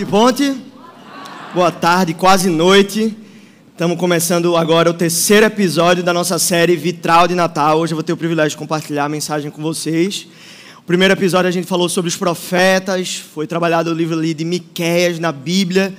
De ponte? Boa tarde, quase noite. Estamos começando agora o terceiro episódio da nossa série Vitral de Natal. Hoje eu vou ter o privilégio de compartilhar a mensagem com vocês. O primeiro episódio a gente falou sobre os profetas, foi trabalhado o livro ali de Miqueias na Bíblia.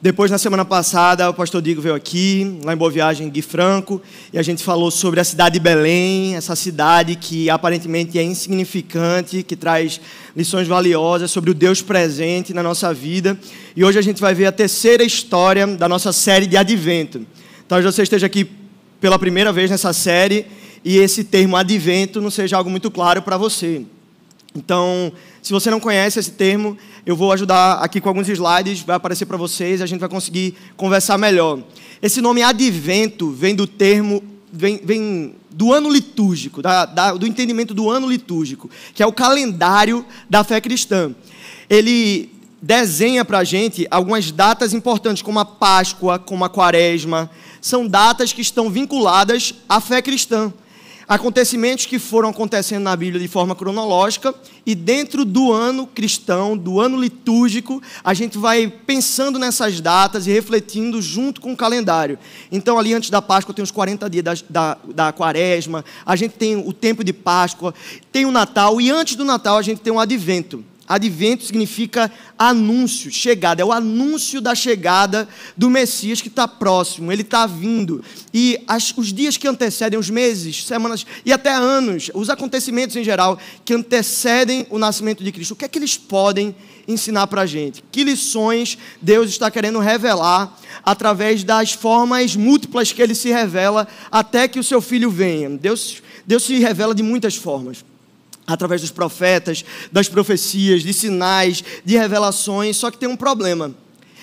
Depois, na semana passada, o pastor Digo veio aqui, lá em Boa Viagem, Gui Franco, e a gente falou sobre a cidade de Belém, essa cidade que aparentemente é insignificante, que traz lições valiosas sobre o Deus presente na nossa vida. E hoje a gente vai ver a terceira história da nossa série de Advento. Talvez você esteja aqui pela primeira vez nessa série e esse termo advento não seja algo muito claro para você. Então, se você não conhece esse termo, eu vou ajudar aqui com alguns slides, vai aparecer para vocês e a gente vai conseguir conversar melhor. Esse nome advento vem do termo, vem, vem do ano litúrgico, da, da, do entendimento do ano litúrgico, que é o calendário da fé cristã. Ele desenha para a gente algumas datas importantes, como a Páscoa, como a Quaresma. São datas que estão vinculadas à fé cristã acontecimentos que foram acontecendo na Bíblia de forma cronológica e dentro do ano cristão, do ano litúrgico, a gente vai pensando nessas datas e refletindo junto com o calendário. Então, ali antes da Páscoa, tem os 40 dias da, da, da Quaresma, a gente tem o tempo de Páscoa, tem o Natal e antes do Natal a gente tem o Advento. Advento significa anúncio, chegada, é o anúncio da chegada do Messias que está próximo, ele está vindo. E as, os dias que antecedem, os meses, semanas e até anos, os acontecimentos em geral que antecedem o nascimento de Cristo, o que é que eles podem ensinar para a gente? Que lições Deus está querendo revelar através das formas múltiplas que ele se revela até que o seu filho venha? Deus, Deus se revela de muitas formas através dos profetas, das profecias, de sinais, de revelações, só que tem um problema.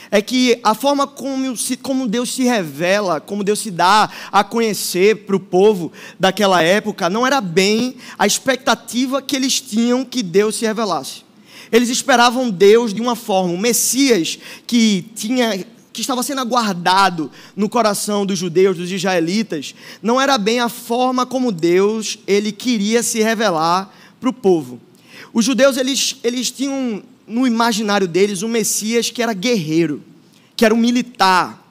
É que a forma como, como Deus se revela, como Deus se dá a conhecer para o povo daquela época, não era bem a expectativa que eles tinham que Deus se revelasse. Eles esperavam Deus de uma forma, o Messias que tinha que estava sendo aguardado no coração dos judeus, dos israelitas, não era bem a forma como Deus ele queria se revelar para o povo. Os judeus eles, eles tinham no imaginário deles um Messias que era guerreiro, que era um militar,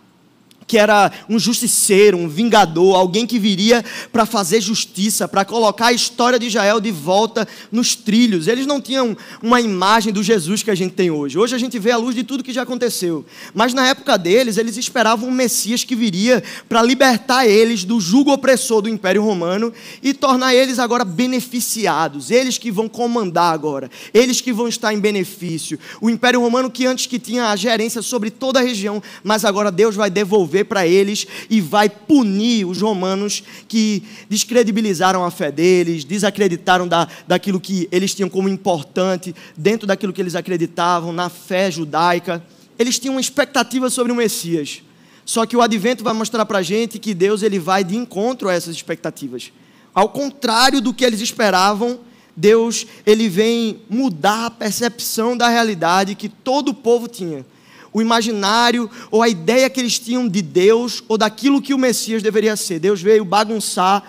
que era um justiceiro, um vingador, alguém que viria para fazer justiça, para colocar a história de Israel de volta nos trilhos. Eles não tinham uma imagem do Jesus que a gente tem hoje. Hoje a gente vê a luz de tudo que já aconteceu. Mas na época deles, eles esperavam um Messias que viria para libertar eles do jugo opressor do Império Romano e tornar eles agora beneficiados. Eles que vão comandar agora, eles que vão estar em benefício. O Império Romano que antes que tinha a gerência sobre toda a região, mas agora Deus vai devolver devolver para eles e vai punir os romanos que descredibilizaram a fé deles, desacreditaram da, daquilo que eles tinham como importante, dentro daquilo que eles acreditavam, na fé judaica. Eles tinham uma expectativa sobre o Messias. Só que o advento vai mostrar para a gente que Deus ele vai de encontro a essas expectativas. Ao contrário do que eles esperavam, Deus ele vem mudar a percepção da realidade que todo o povo tinha o imaginário ou a ideia que eles tinham de Deus ou daquilo que o Messias deveria ser. Deus veio bagunçar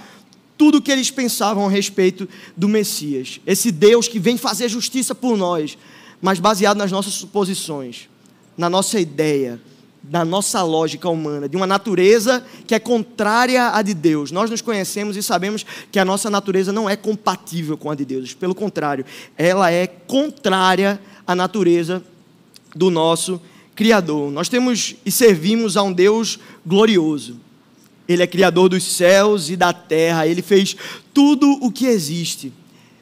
tudo o que eles pensavam a respeito do Messias. Esse Deus que vem fazer justiça por nós, mas baseado nas nossas suposições, na nossa ideia, na nossa lógica humana, de uma natureza que é contrária à de Deus. Nós nos conhecemos e sabemos que a nossa natureza não é compatível com a de Deus. Pelo contrário, ela é contrária à natureza do nosso Criador. Nós temos e servimos a um Deus glorioso. Ele é Criador dos céus e da terra. Ele fez tudo o que existe.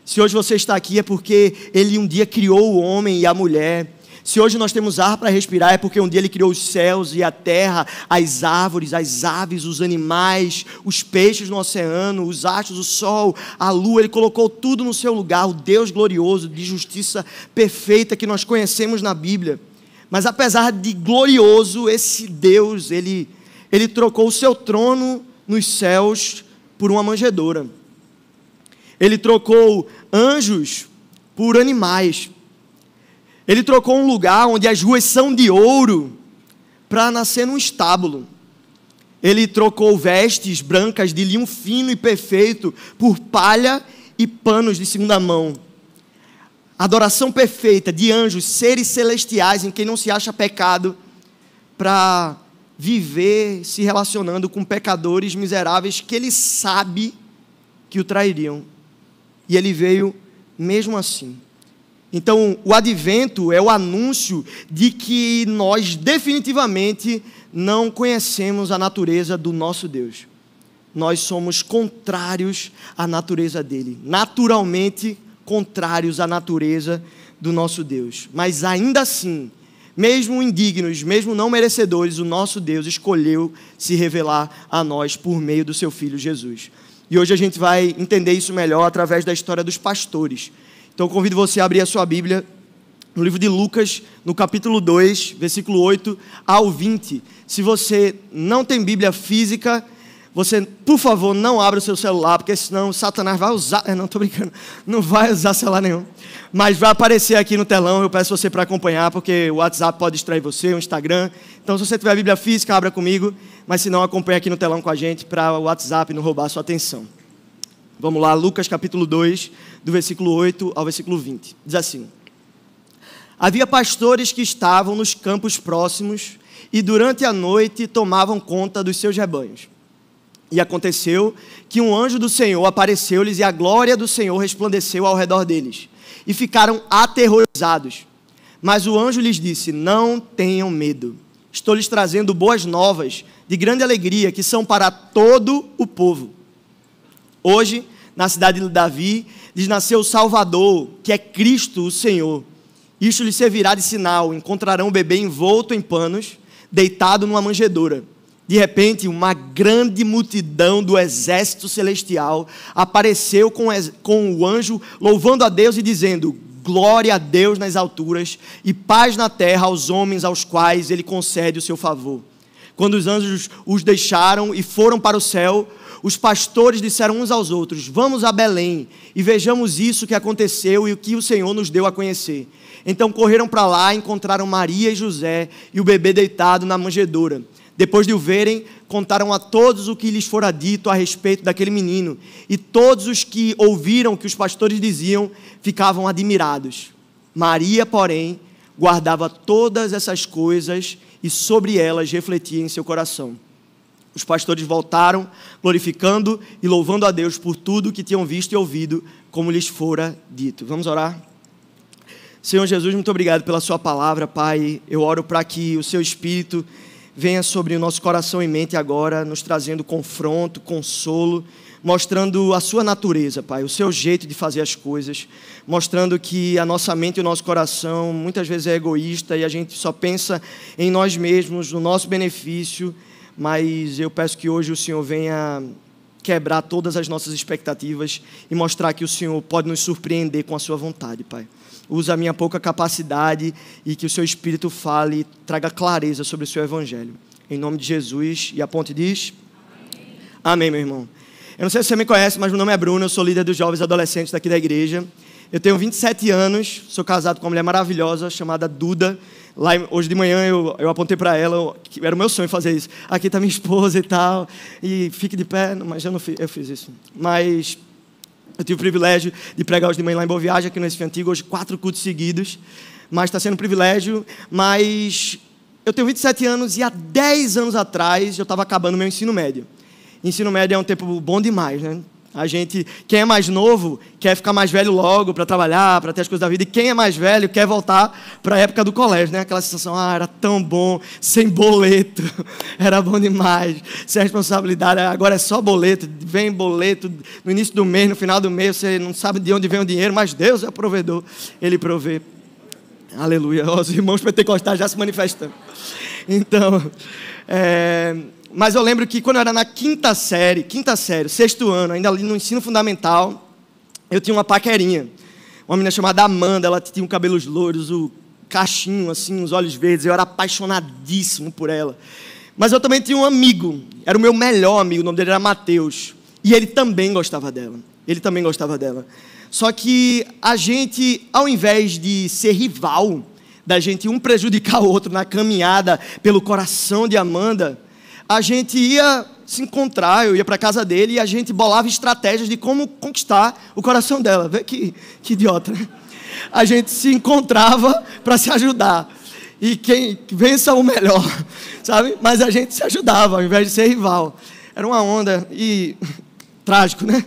Se hoje você está aqui é porque Ele um dia criou o homem e a mulher. Se hoje nós temos ar para respirar, é porque um dia Ele criou os céus e a terra, as árvores, as aves, os animais, os peixes no oceano, os astros, o sol, a lua. Ele colocou tudo no seu lugar. O Deus glorioso, de justiça perfeita que nós conhecemos na Bíblia. Mas apesar de glorioso, esse Deus, ele, ele trocou o seu trono nos céus por uma manjedoura. Ele trocou anjos por animais. Ele trocou um lugar onde as ruas são de ouro para nascer num estábulo. Ele trocou vestes brancas de linho fino e perfeito por palha e panos de segunda mão adoração perfeita de anjos, seres celestiais em quem não se acha pecado, para viver se relacionando com pecadores miseráveis que ele sabe que o trairiam. E ele veio mesmo assim. Então, o advento é o anúncio de que nós definitivamente não conhecemos a natureza do nosso Deus. Nós somos contrários à natureza dele, naturalmente contrários à natureza do nosso Deus. Mas ainda assim, mesmo indignos, mesmo não merecedores, o nosso Deus escolheu se revelar a nós por meio do seu filho Jesus. E hoje a gente vai entender isso melhor através da história dos pastores. Então convido você a abrir a sua Bíblia no livro de Lucas, no capítulo 2, versículo 8 ao 20. Se você não tem Bíblia física, você, por favor, não abra o seu celular, porque senão Satanás vai usar. não estou brincando, não vai usar celular nenhum. Mas vai aparecer aqui no telão, eu peço você para acompanhar, porque o WhatsApp pode distrair você, o Instagram. Então, se você tiver a Bíblia física, abra comigo, mas se não, acompanhe aqui no telão com a gente para o WhatsApp não roubar a sua atenção. Vamos lá, Lucas capítulo 2, do versículo 8 ao versículo 20. Diz assim: Havia pastores que estavam nos campos próximos e durante a noite tomavam conta dos seus rebanhos. E aconteceu que um anjo do Senhor apareceu-lhes e a glória do Senhor resplandeceu ao redor deles. E ficaram aterrorizados. Mas o anjo lhes disse: Não tenham medo. Estou lhes trazendo boas novas de grande alegria que são para todo o povo. Hoje, na cidade de Davi, lhes nasceu o Salvador, que é Cristo o Senhor. Isto lhes servirá de sinal: encontrarão o bebê envolto em panos, deitado numa manjedoura. De repente, uma grande multidão do exército celestial apareceu com, o anjo, louvando a Deus e dizendo: Glória a Deus nas alturas e paz na terra aos homens aos quais ele concede o seu favor. Quando os anjos os deixaram e foram para o céu, os pastores disseram uns aos outros: Vamos a Belém e vejamos isso que aconteceu e o que o Senhor nos deu a conhecer. Então correram para lá, encontraram Maria e José e o bebê deitado na manjedoura. Depois de o verem, contaram a todos o que lhes fora dito a respeito daquele menino. E todos os que ouviram o que os pastores diziam ficavam admirados. Maria, porém, guardava todas essas coisas e sobre elas refletia em seu coração. Os pastores voltaram, glorificando e louvando a Deus por tudo que tinham visto e ouvido, como lhes fora dito. Vamos orar? Senhor Jesus, muito obrigado pela Sua palavra, Pai. Eu oro para que o Seu Espírito venha sobre o nosso coração e mente agora, nos trazendo confronto, consolo, mostrando a Sua natureza, Pai, o Seu jeito de fazer as coisas, mostrando que a nossa mente e o nosso coração muitas vezes é egoísta e a gente só pensa em nós mesmos, no nosso benefício mas eu peço que hoje o Senhor venha quebrar todas as nossas expectativas e mostrar que o Senhor pode nos surpreender com a sua vontade, Pai. Usa a minha pouca capacidade e que o seu Espírito fale e traga clareza sobre o seu Evangelho. Em nome de Jesus. E a ponte diz: Amém. Amém, meu irmão. Eu não sei se você me conhece, mas meu nome é Bruno, eu sou líder dos jovens adolescentes daqui da igreja. Eu tenho 27 anos, sou casado com uma mulher maravilhosa chamada Duda. Lá, hoje de manhã eu, eu apontei para ela, que era o meu sonho fazer isso. Aqui está minha esposa e tal, e fique de pé, mas eu não fiz, eu fiz isso. Mas eu tive o privilégio de pregar hoje de manhã lá em Boa Viagem, aqui no Recife Antigo, hoje quatro cultos seguidos. Mas está sendo um privilégio. Mas eu tenho 27 anos e há 10 anos atrás eu estava acabando meu ensino médio. Ensino médio é um tempo bom demais, né? A gente, quem é mais novo, quer ficar mais velho logo para trabalhar, para ter as coisas da vida, e quem é mais velho quer voltar para a época do colégio, né? Aquela sensação, ah, era tão bom, sem boleto, era bom demais, sem responsabilidade, agora é só boleto, vem boleto no início do mês, no final do mês, você não sabe de onde vem o dinheiro, mas Deus é o provedor, Ele provê. Aleluia, os irmãos pentecostais já se manifestando. Então, é mas eu lembro que quando eu era na quinta série, quinta série, sexto ano, ainda ali no ensino fundamental, eu tinha uma paquerinha. Uma menina chamada Amanda, ela tinha cabelos louros, o cachinho, assim, os olhos verdes. Eu era apaixonadíssimo por ela. Mas eu também tinha um amigo, era o meu melhor amigo, o nome dele era Mateus. E ele também gostava dela. Ele também gostava dela. Só que a gente, ao invés de ser rival, da gente um prejudicar o outro na caminhada pelo coração de Amanda, a gente ia se encontrar, eu ia para casa dele e a gente bolava estratégias de como conquistar o coração dela. Vê que, que idiota, né? a gente se encontrava para se ajudar. E quem vença o melhor, sabe? Mas a gente se ajudava ao invés de ser rival. Era uma onda e trágico, né?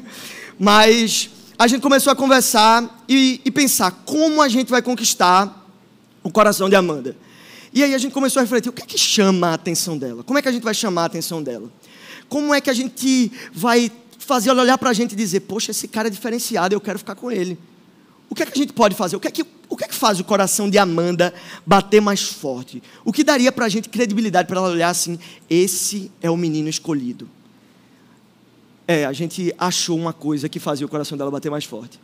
Mas a gente começou a conversar e, e pensar como a gente vai conquistar o coração de Amanda. E aí a gente começou a refletir: o que é que chama a atenção dela? Como é que a gente vai chamar a atenção dela? Como é que a gente vai fazer ela olhar para a gente e dizer: poxa, esse cara é diferenciado, eu quero ficar com ele? O que é que a gente pode fazer? O que é que, o que, é que faz o coração de Amanda bater mais forte? O que daria para a gente credibilidade para ela olhar assim: esse é o menino escolhido? É, a gente achou uma coisa que fazia o coração dela bater mais forte.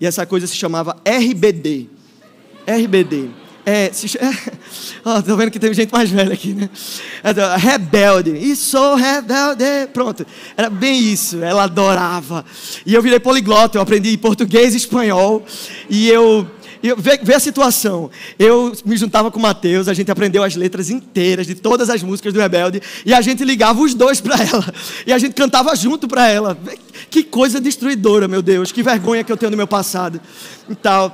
E essa coisa se chamava RBD. RBD. É, se, é, oh, tô vendo que tem gente mais velha aqui, né? É, rebelde. E sou rebelde. Pronto. Era bem isso. Ela adorava. E eu virei poliglota. Eu aprendi português e espanhol. E eu e vê, vê, a situação. Eu me juntava com o Mateus, a gente aprendeu as letras inteiras de todas as músicas do Rebelde e a gente ligava os dois para ela. E a gente cantava junto para ela. Que coisa destruidora, meu Deus. Que vergonha que eu tenho no meu passado. Então,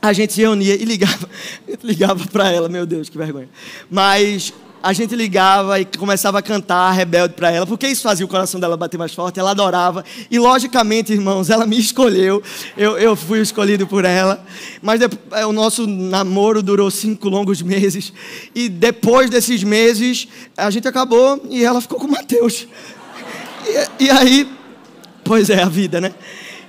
a gente se reunia e ligava, ligava para ela, meu Deus, que vergonha. Mas a gente ligava e começava a cantar rebelde para ela, porque isso fazia o coração dela bater mais forte, ela adorava. E logicamente, irmãos, ela me escolheu, eu, eu fui escolhido por ela. Mas depois, é, o nosso namoro durou cinco longos meses, e depois desses meses, a gente acabou e ela ficou com o Mateus. E, e aí, pois é, a vida, né?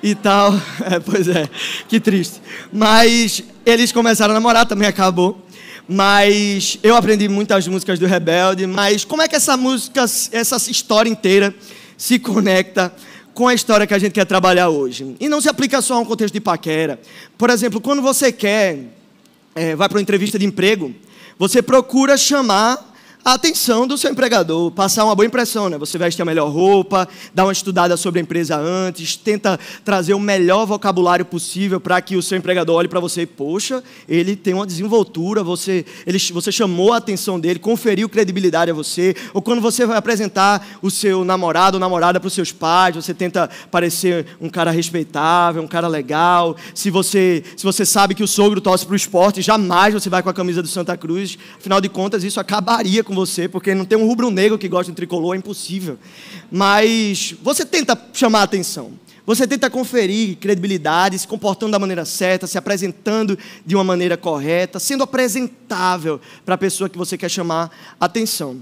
E tal, é, pois é, que triste. Mas eles começaram a namorar, também acabou. Mas eu aprendi muitas músicas do Rebelde, mas como é que essa música, essa história inteira se conecta com a história que a gente quer trabalhar hoje? E não se aplica só a um contexto de paquera. Por exemplo, quando você quer, é, vai para uma entrevista de emprego, você procura chamar a atenção do seu empregador, passar uma boa impressão, né? Você veste a melhor roupa, dá uma estudada sobre a empresa antes, tenta trazer o melhor vocabulário possível para que o seu empregador olhe para você e, poxa, ele tem uma desenvoltura, você, ele, você chamou a atenção dele, conferiu credibilidade a você, ou quando você vai apresentar o seu namorado ou namorada para os seus pais, você tenta parecer um cara respeitável, um cara legal. Se você, se você sabe que o sogro torce para o esporte, jamais você vai com a camisa do Santa Cruz. Afinal de contas, isso acabaria com você, porque não tem um rubro-negro que gosta de tricolor, é impossível. Mas você tenta chamar a atenção. Você tenta conferir credibilidade, se comportando da maneira certa, se apresentando de uma maneira correta, sendo apresentável para a pessoa que você quer chamar atenção.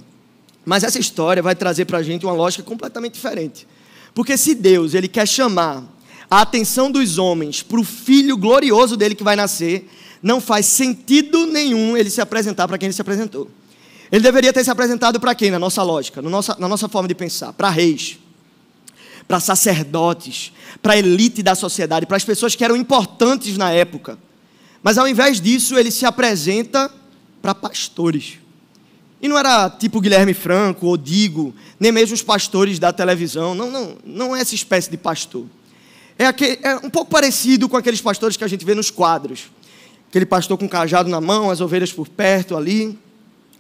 Mas essa história vai trazer para a gente uma lógica completamente diferente. Porque se Deus ele quer chamar a atenção dos homens para o filho glorioso dele que vai nascer, não faz sentido nenhum ele se apresentar para quem ele se apresentou. Ele deveria ter se apresentado para quem, na nossa lógica, na nossa, na nossa forma de pensar? Para reis, para sacerdotes, para a elite da sociedade, para as pessoas que eram importantes na época. Mas ao invés disso, ele se apresenta para pastores. E não era tipo Guilherme Franco ou Digo, nem mesmo os pastores da televisão. Não, não, não é essa espécie de pastor. É, aquele, é um pouco parecido com aqueles pastores que a gente vê nos quadros. Aquele pastor com cajado na mão, as ovelhas por perto ali.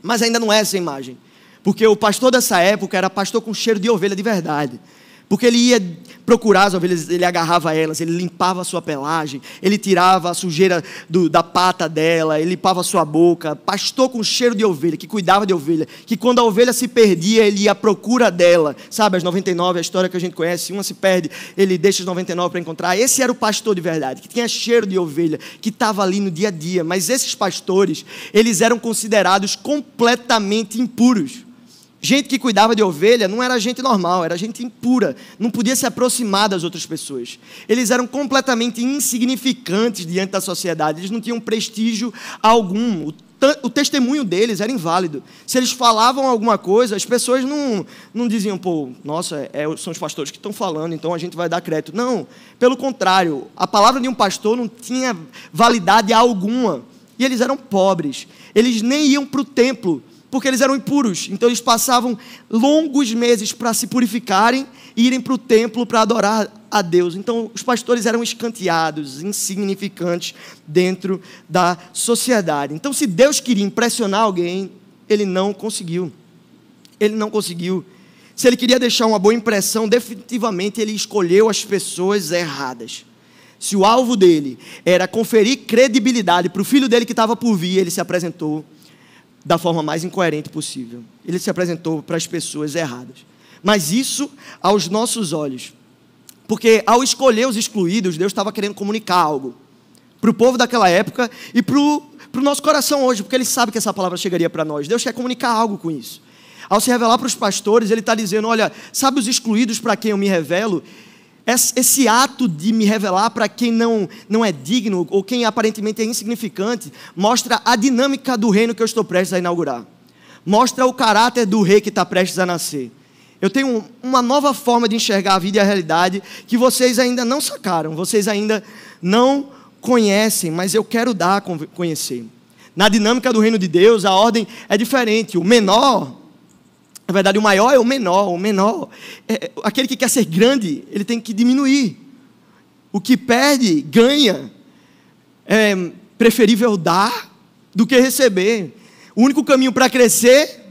Mas ainda não é essa imagem. Porque o pastor dessa época era pastor com cheiro de ovelha de verdade. Porque ele ia procurar as ovelhas, ele agarrava elas, ele limpava a sua pelagem, ele tirava a sujeira do, da pata dela, ele limpava a sua boca. Pastor com cheiro de ovelha, que cuidava de ovelha, que quando a ovelha se perdia, ele ia à procura dela. Sabe, as 99, a história que a gente conhece, uma se perde, ele deixa as 99 para encontrar. Esse era o pastor de verdade, que tinha cheiro de ovelha, que estava ali no dia a dia. Mas esses pastores, eles eram considerados completamente impuros. Gente que cuidava de ovelha não era gente normal, era gente impura, não podia se aproximar das outras pessoas. Eles eram completamente insignificantes diante da sociedade, eles não tinham prestígio algum. O, o testemunho deles era inválido. Se eles falavam alguma coisa, as pessoas não, não diziam, pô, nossa, é, são os pastores que estão falando, então a gente vai dar crédito. Não, pelo contrário, a palavra de um pastor não tinha validade alguma. E eles eram pobres, eles nem iam para o templo porque eles eram impuros. Então eles passavam longos meses para se purificarem e irem para o templo para adorar a Deus. Então os pastores eram escanteados, insignificantes dentro da sociedade. Então se Deus queria impressionar alguém, ele não conseguiu. Ele não conseguiu. Se ele queria deixar uma boa impressão, definitivamente ele escolheu as pessoas erradas. se o alvo dele era conferir credibilidade para o filho dele que estava por vir, ele se apresentou da forma mais incoerente possível. Ele se apresentou para as pessoas erradas. Mas isso aos nossos olhos. Porque ao escolher os excluídos, Deus estava querendo comunicar algo para o povo daquela época e para o nosso coração hoje, porque Ele sabe que essa palavra chegaria para nós. Deus quer comunicar algo com isso. Ao se revelar para os pastores, Ele está dizendo: Olha, sabe os excluídos para quem eu me revelo? Esse ato de me revelar para quem não, não é digno ou quem aparentemente é insignificante mostra a dinâmica do reino que eu estou prestes a inaugurar. Mostra o caráter do rei que está prestes a nascer. Eu tenho uma nova forma de enxergar a vida e a realidade que vocês ainda não sacaram, vocês ainda não conhecem, mas eu quero dar a conhecer. Na dinâmica do reino de Deus, a ordem é diferente. O menor na verdade, o maior é o menor. O menor, é, aquele que quer ser grande, ele tem que diminuir. O que perde, ganha. É preferível dar do que receber. O único caminho para crescer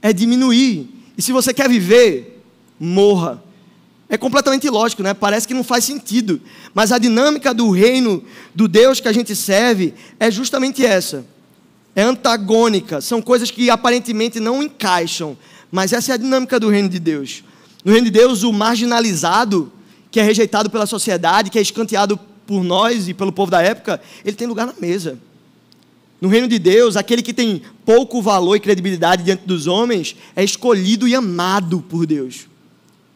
é diminuir. E se você quer viver, morra. É completamente ilógico, né? Parece que não faz sentido. Mas a dinâmica do reino, do Deus que a gente serve, é justamente essa. É antagônica. São coisas que aparentemente não encaixam. Mas essa é a dinâmica do reino de Deus. No reino de Deus, o marginalizado, que é rejeitado pela sociedade, que é escanteado por nós e pelo povo da época, ele tem lugar na mesa. No reino de Deus, aquele que tem pouco valor e credibilidade diante dos homens é escolhido e amado por Deus.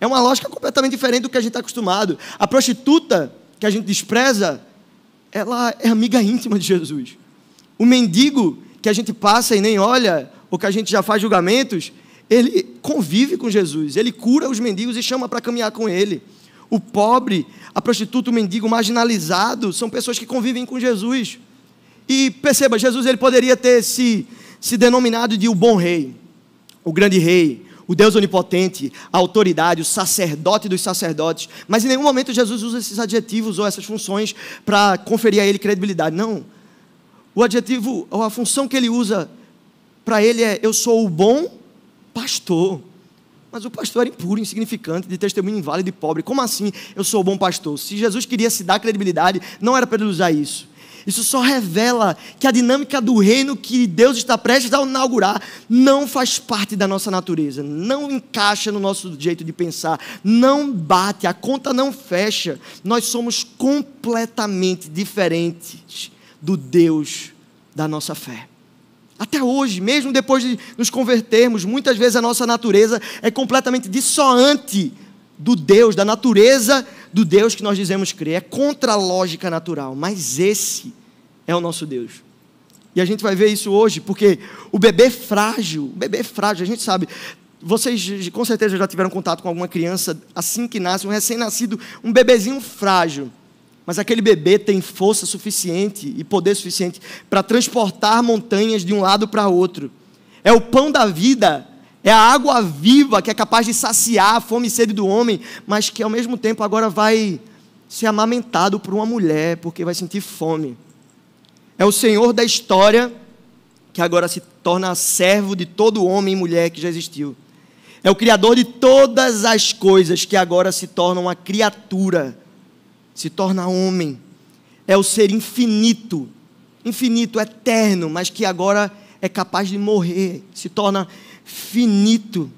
É uma lógica completamente diferente do que a gente está acostumado. A prostituta, que a gente despreza, ela é amiga íntima de Jesus. O mendigo, que a gente passa e nem olha, ou que a gente já faz julgamentos, ele convive com Jesus, ele cura os mendigos e chama para caminhar com ele. O pobre, a prostituta, o mendigo, o marginalizado, são pessoas que convivem com Jesus. E perceba, Jesus ele poderia ter se, se denominado de o bom rei, o grande rei, o Deus onipotente, a autoridade, o sacerdote dos sacerdotes. Mas em nenhum momento Jesus usa esses adjetivos ou essas funções para conferir a ele credibilidade. Não. O adjetivo ou a função que ele usa para ele é: eu sou o bom pastor. Mas o pastor era impuro, insignificante, de testemunho inválido e pobre. Como assim eu sou bom pastor? Se Jesus queria se dar credibilidade, não era para ele usar isso. Isso só revela que a dinâmica do reino que Deus está prestes a inaugurar não faz parte da nossa natureza, não encaixa no nosso jeito de pensar, não bate, a conta não fecha. Nós somos completamente diferentes do Deus da nossa fé. Até hoje, mesmo depois de nos convertermos, muitas vezes a nossa natureza é completamente dissoante do Deus, da natureza do Deus que nós dizemos crer. É contra a lógica natural, mas esse é o nosso Deus. E a gente vai ver isso hoje, porque o bebê frágil, o bebê frágil, a gente sabe, vocês com certeza já tiveram contato com alguma criança assim que nasce, um recém-nascido, um bebezinho frágil. Mas aquele bebê tem força suficiente e poder suficiente para transportar montanhas de um lado para outro. É o pão da vida, é a água viva que é capaz de saciar a fome e sede do homem, mas que ao mesmo tempo agora vai ser amamentado por uma mulher, porque vai sentir fome. É o Senhor da história que agora se torna servo de todo homem e mulher que já existiu. É o Criador de todas as coisas que agora se torna uma criatura se torna homem. É o ser infinito, infinito, eterno, mas que agora é capaz de morrer, se torna finito.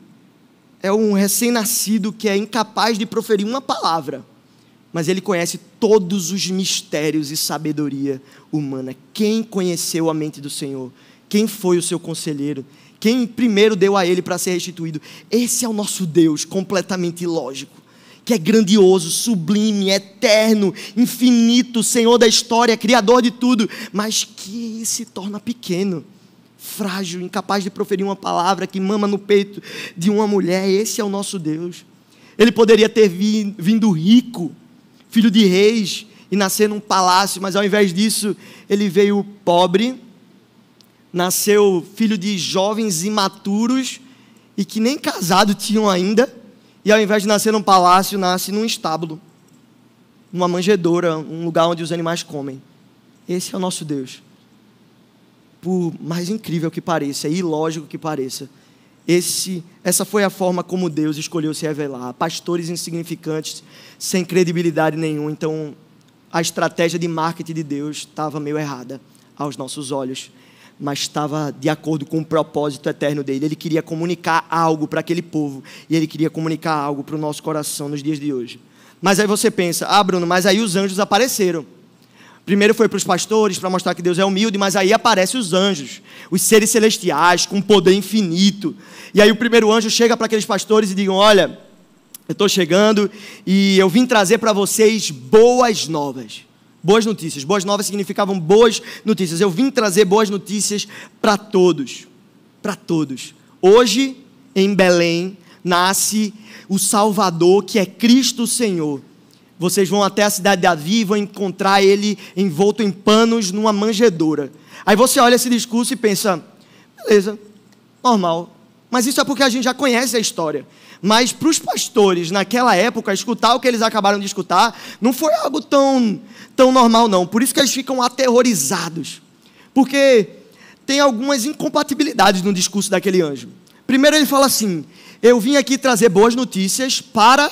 É um recém-nascido que é incapaz de proferir uma palavra, mas ele conhece todos os mistérios e sabedoria humana. Quem conheceu a mente do Senhor? Quem foi o seu conselheiro? Quem primeiro deu a ele para ser restituído? Esse é o nosso Deus, completamente ilógico que é grandioso, sublime, eterno, infinito, Senhor da história, Criador de tudo, mas que se torna pequeno, frágil, incapaz de proferir uma palavra, que mama no peito de uma mulher. Esse é o nosso Deus. Ele poderia ter vindo rico, filho de reis, e nascer num palácio, mas ao invés disso, ele veio pobre, nasceu filho de jovens imaturos e que nem casado tinham ainda e ao invés de nascer num palácio, nasce num estábulo, numa manjedoura, um lugar onde os animais comem. Esse é o nosso Deus. Por mais incrível que pareça, e ilógico que pareça, esse, essa foi a forma como Deus escolheu se revelar. Pastores insignificantes, sem credibilidade nenhuma. Então, a estratégia de marketing de Deus estava meio errada aos nossos olhos, mas estava de acordo com o propósito eterno dele. Ele queria comunicar algo para aquele povo e ele queria comunicar algo para o nosso coração nos dias de hoje. Mas aí você pensa, ah, Bruno, mas aí os anjos apareceram. Primeiro foi para os pastores, para mostrar que Deus é humilde, mas aí aparecem os anjos, os seres celestiais, com poder infinito. E aí o primeiro anjo chega para aqueles pastores e diz: Olha, eu estou chegando e eu vim trazer para vocês boas novas. Boas notícias. Boas novas significavam boas notícias. Eu vim trazer boas notícias para todos. Para todos. Hoje, em Belém, nasce o Salvador, que é Cristo Senhor. Vocês vão até a cidade de Davi e vão encontrar ele envolto em panos numa manjedoura. Aí você olha esse discurso e pensa: beleza, normal. Mas isso é porque a gente já conhece a história. Mas para os pastores, naquela época, escutar o que eles acabaram de escutar não foi algo tão, tão normal, não. Por isso que eles ficam aterrorizados. Porque tem algumas incompatibilidades no discurso daquele anjo. Primeiro, ele fala assim: Eu vim aqui trazer boas notícias para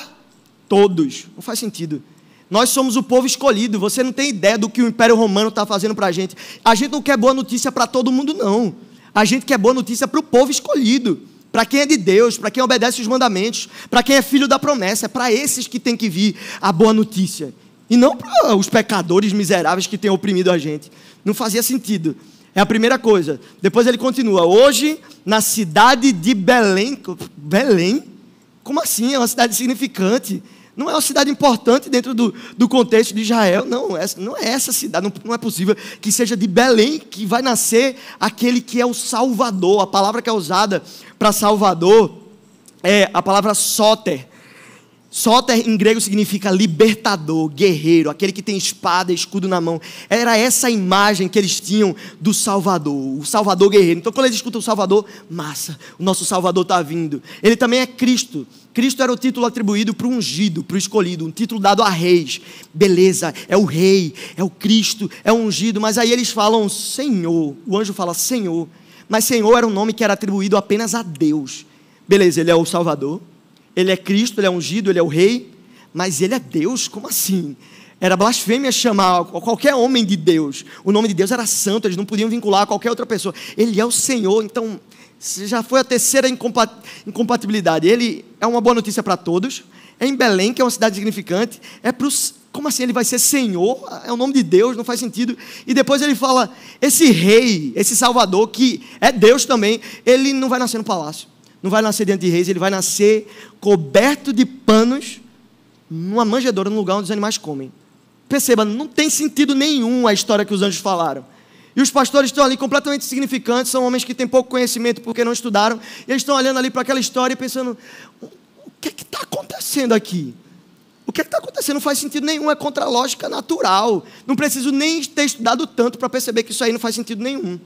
todos. Não faz sentido. Nós somos o povo escolhido. Você não tem ideia do que o Império Romano está fazendo para a gente. A gente não quer boa notícia para todo mundo, não. A gente quer boa notícia para o povo escolhido para quem é de Deus, para quem obedece os mandamentos, para quem é filho da promessa. É para esses que tem que vir a boa notícia. E não para os pecadores miseráveis que têm oprimido a gente. Não fazia sentido. É a primeira coisa. Depois ele continua. Hoje, na cidade de Belém. Belém? Como assim? É uma cidade significante. Não é uma cidade importante dentro do, do contexto de Israel. Não, essa, não é essa cidade. Não, não, é possível que seja de Belém que vai nascer aquele que é o Salvador. A palavra que é usada para Salvador é a palavra soter. Soter em grego significa libertador, guerreiro, aquele que tem espada e escudo na mão. Era essa a imagem que eles tinham do Salvador, o Salvador guerreiro. Então, quando eles escutam o Salvador, massa, o nosso Salvador está vindo. Ele também é Cristo. Cristo era o título atribuído para o ungido, para o escolhido, um título dado a reis. Beleza, é o rei, é o Cristo, é o ungido. Mas aí eles falam Senhor. O anjo fala Senhor. Mas Senhor era um nome que era atribuído apenas a Deus. Beleza, ele é o Salvador, ele é Cristo, ele é ungido, ele é o Rei, mas ele é Deus? Como assim? Era blasfêmia chamar qualquer homem de Deus. O nome de Deus era santo, eles não podiam vincular a qualquer outra pessoa. Ele é o Senhor, então já foi a terceira incompatibilidade. Ele é uma boa notícia para todos. É em Belém, que é uma cidade significante. É para os como assim ele vai ser Senhor? É o nome de Deus, não faz sentido. E depois ele fala: esse rei, esse Salvador, que é Deus também, ele não vai nascer no palácio, não vai nascer diante de reis, ele vai nascer coberto de panos numa manjedoura, no lugar onde os animais comem. Perceba, não tem sentido nenhum a história que os anjos falaram. E os pastores estão ali completamente insignificantes, são homens que têm pouco conhecimento porque não estudaram, e eles estão olhando ali para aquela história e pensando: o que é está acontecendo aqui? O que é está acontecendo não faz sentido nenhum, é contra a lógica natural. Não preciso nem ter estudado tanto para perceber que isso aí não faz sentido nenhum.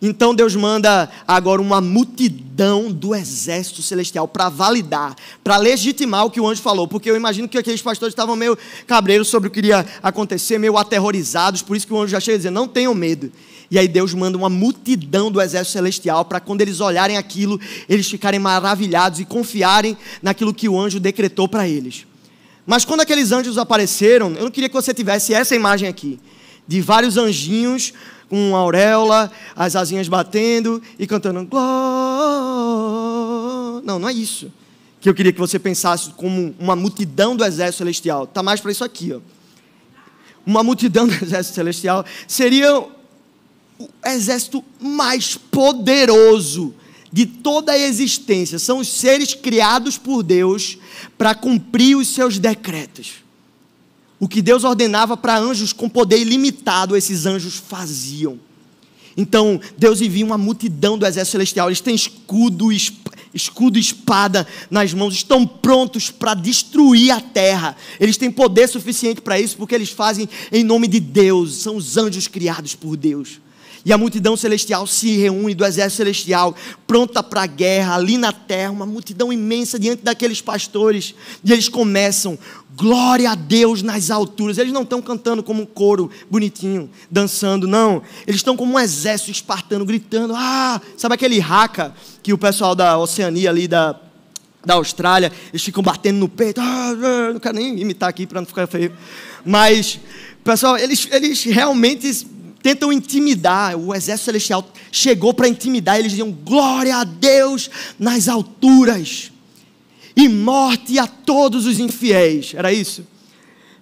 Então Deus manda agora uma multidão do exército celestial para validar, para legitimar o que o anjo falou, porque eu imagino que aqueles pastores estavam meio cabreiros sobre o que iria acontecer, meio aterrorizados, por isso que o anjo já chega dizer: não tenham medo. E aí Deus manda uma multidão do exército celestial para quando eles olharem aquilo, eles ficarem maravilhados e confiarem naquilo que o anjo decretou para eles. Mas quando aqueles anjos apareceram, eu não queria que você tivesse essa imagem aqui, de vários anjinhos com uma auréola, as asinhas batendo e cantando glória. Não, não é isso que eu queria que você pensasse como uma multidão do exército celestial. Tá mais para isso aqui, ó. Uma multidão do exército celestial seria o exército mais poderoso de toda a existência. São os seres criados por Deus para cumprir os seus decretos. O que Deus ordenava para anjos com poder ilimitado, esses anjos faziam. Então, Deus envia uma multidão do exército celestial, eles têm escudo, escudo e espada nas mãos, estão prontos para destruir a terra. Eles têm poder suficiente para isso, porque eles fazem em nome de Deus, são os anjos criados por Deus. E a multidão celestial se reúne do exército celestial, pronta para a guerra, ali na terra, uma multidão imensa diante daqueles pastores. E eles começam, glória a Deus nas alturas. Eles não estão cantando como um coro bonitinho, dançando, não. Eles estão como um exército espartano, gritando, ah, sabe aquele raca que o pessoal da Oceania ali, da da Austrália, eles ficam batendo no peito. Ah, ah, não quero nem imitar aqui para não ficar feio. Mas, pessoal, eles, eles realmente tentam intimidar. O exército celestial chegou para intimidar. Eles diziam: glória a Deus nas alturas e morte a todos os infiéis. Era isso?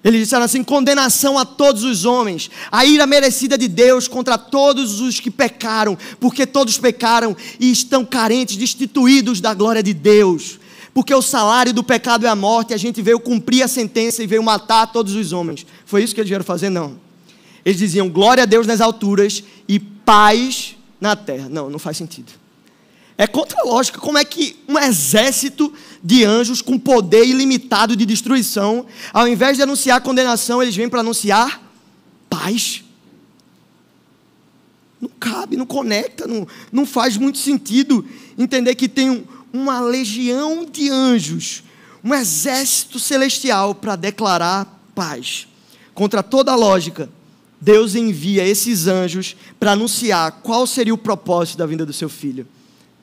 Eles disseram assim: condenação a todos os homens, a ira merecida de Deus contra todos os que pecaram, porque todos pecaram e estão carentes, destituídos da glória de Deus. Porque o salário do pecado é a morte, a gente veio cumprir a sentença e veio matar todos os homens. Foi isso que eles vieram fazer? Não. Eles diziam glória a Deus nas alturas e paz na terra. Não, não faz sentido. É contra a lógica. Como é que um exército de anjos com poder ilimitado de destruição, ao invés de anunciar condenação, eles vêm para anunciar paz? Não cabe, não conecta, não, não faz muito sentido entender que tem um, uma legião de anjos, um exército celestial para declarar paz. Contra toda a lógica, Deus envia esses anjos para anunciar qual seria o propósito da vinda do seu filho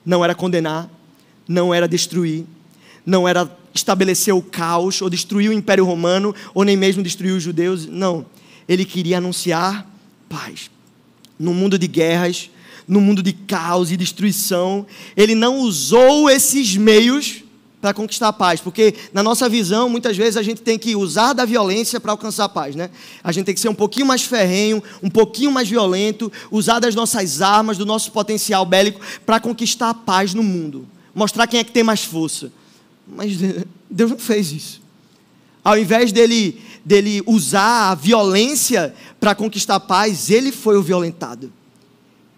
não era condenar, não era destruir, não era estabelecer o caos ou destruir o Império Romano ou nem mesmo destruir os judeus. Não. Ele queria anunciar paz. No mundo de guerras, no mundo de caos e destruição, ele não usou esses meios para conquistar a paz, porque na nossa visão, muitas vezes a gente tem que usar da violência para alcançar a paz, né? A gente tem que ser um pouquinho mais ferrenho, um pouquinho mais violento, usar das nossas armas, do nosso potencial bélico para conquistar a paz no mundo, mostrar quem é que tem mais força. Mas Deus não fez isso. Ao invés dele, dele usar a violência para conquistar a paz, ele foi o violentado.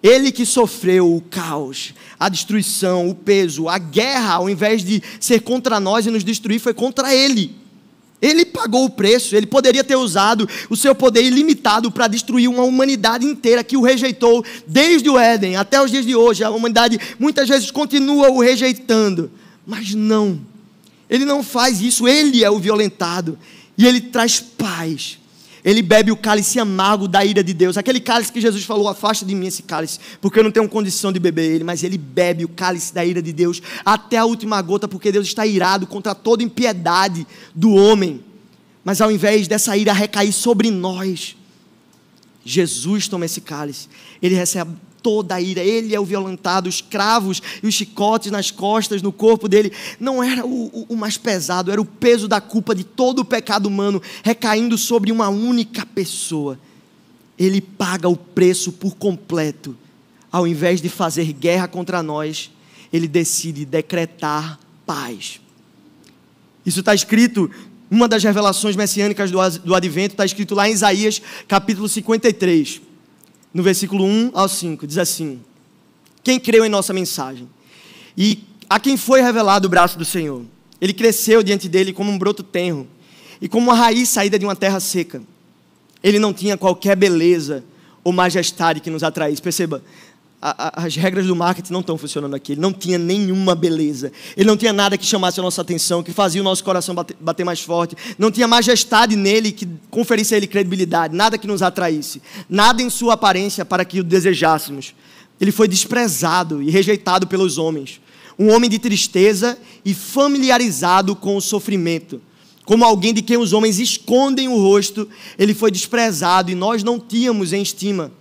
Ele que sofreu o caos, a destruição, o peso, a guerra, ao invés de ser contra nós e nos destruir, foi contra ele. Ele pagou o preço, ele poderia ter usado o seu poder ilimitado para destruir uma humanidade inteira que o rejeitou desde o Éden até os dias de hoje. A humanidade muitas vezes continua o rejeitando, mas não. Ele não faz isso, ele é o violentado e ele traz paz ele bebe o cálice amargo da ira de Deus. Aquele cálice que Jesus falou: afasta de mim esse cálice, porque eu não tenho condição de beber ele. Mas ele bebe o cálice da ira de Deus até a última gota, porque Deus está irado contra toda impiedade do homem. Mas ao invés dessa ira recair sobre nós, Jesus toma esse cálice, ele recebe toda a ira. Ele é o violentado, os cravos e os chicotes nas costas, no corpo dele. Não era o, o, o mais pesado, era o peso da culpa de todo o pecado humano recaindo sobre uma única pessoa. Ele paga o preço por completo. Ao invés de fazer guerra contra nós, ele decide decretar paz. Isso está escrito, uma das revelações messiânicas do, do advento, está escrito lá em Isaías capítulo 53 no versículo 1 ao 5, diz assim: Quem creu em nossa mensagem? E a quem foi revelado o braço do Senhor? Ele cresceu diante dele como um broto tenro e como uma raiz saída de uma terra seca. Ele não tinha qualquer beleza ou majestade que nos atraísse. Perceba, as regras do marketing não estão funcionando aqui. Ele não tinha nenhuma beleza. Ele não tinha nada que chamasse a nossa atenção, que fazia o nosso coração bater, bater mais forte. Não tinha majestade nele que conferisse a ele credibilidade. Nada que nos atraísse. Nada em sua aparência para que o desejássemos. Ele foi desprezado e rejeitado pelos homens. Um homem de tristeza e familiarizado com o sofrimento. Como alguém de quem os homens escondem o rosto, ele foi desprezado e nós não tínhamos em estima.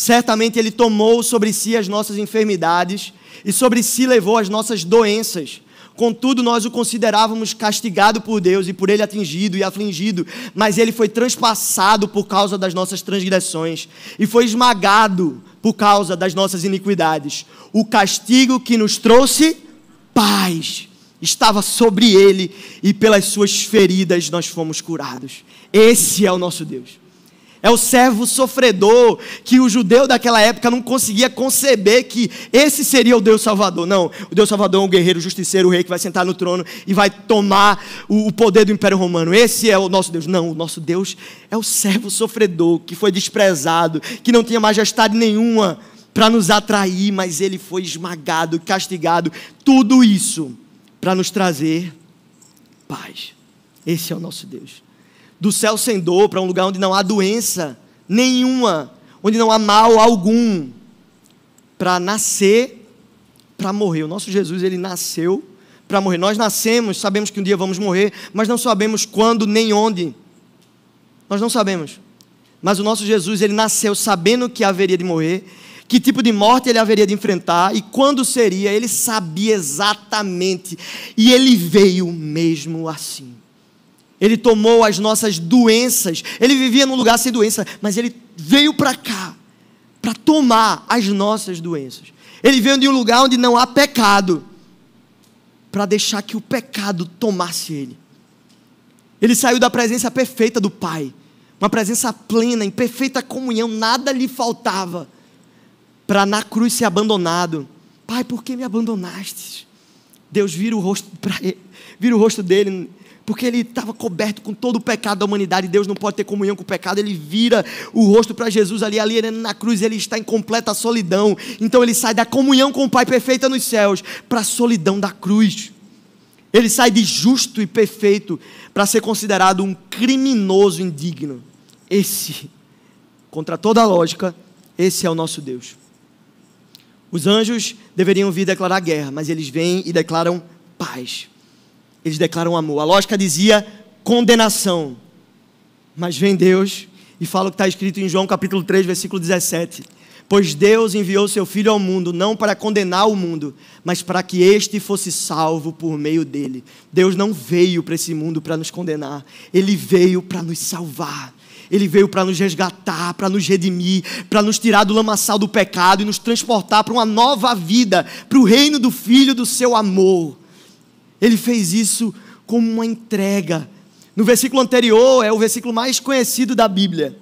Certamente Ele tomou sobre si as nossas enfermidades e sobre si levou as nossas doenças. Contudo, nós o considerávamos castigado por Deus e por Ele atingido e afligido, mas Ele foi transpassado por causa das nossas transgressões e foi esmagado por causa das nossas iniquidades. O castigo que nos trouxe paz estava sobre Ele e pelas Suas feridas nós fomos curados. Esse é o nosso Deus. É o servo sofredor que o judeu daquela época não conseguia conceber que esse seria o Deus Salvador. Não, o Deus Salvador é um guerreiro justiceiro, o rei que vai sentar no trono e vai tomar o poder do Império Romano. Esse é o nosso Deus. Não, o nosso Deus é o servo sofredor que foi desprezado, que não tinha majestade nenhuma para nos atrair, mas ele foi esmagado, castigado. Tudo isso para nos trazer paz. Esse é o nosso Deus do céu sem dor para um lugar onde não há doença nenhuma, onde não há mal algum, para nascer, para morrer. O nosso Jesus, ele nasceu para morrer. Nós nascemos, sabemos que um dia vamos morrer, mas não sabemos quando nem onde. Nós não sabemos. Mas o nosso Jesus, ele nasceu sabendo que haveria de morrer, que tipo de morte ele haveria de enfrentar e quando seria, ele sabia exatamente. E ele veio mesmo assim. Ele tomou as nossas doenças. Ele vivia num lugar sem doença, mas ele veio para cá para tomar as nossas doenças. Ele veio de um lugar onde não há pecado, para deixar que o pecado tomasse ele. Ele saiu da presença perfeita do Pai, uma presença plena, em perfeita comunhão, nada lhe faltava, para na cruz ser abandonado. Pai, por que me abandonaste? Deus vira o rosto vira o rosto dele porque ele estava coberto com todo o pecado da humanidade, Deus não pode ter comunhão com o pecado, ele vira o rosto para Jesus ali, ali na cruz, ele está em completa solidão, então ele sai da comunhão com o Pai perfeita nos céus, para a solidão da cruz, ele sai de justo e perfeito, para ser considerado um criminoso indigno, esse, contra toda a lógica, esse é o nosso Deus. Os anjos deveriam vir declarar guerra, mas eles vêm e declaram paz eles declaram amor. A lógica dizia condenação. Mas vem Deus e fala o que está escrito em João capítulo 3, versículo 17. Pois Deus enviou seu Filho ao mundo, não para condenar o mundo, mas para que este fosse salvo por meio dele. Deus não veio para esse mundo para nos condenar, ele veio para nos salvar. Ele veio para nos resgatar, para nos redimir, para nos tirar do lamaçal do pecado e nos transportar para uma nova vida, para o reino do Filho do seu amor. Ele fez isso como uma entrega. No versículo anterior, é o versículo mais conhecido da Bíblia.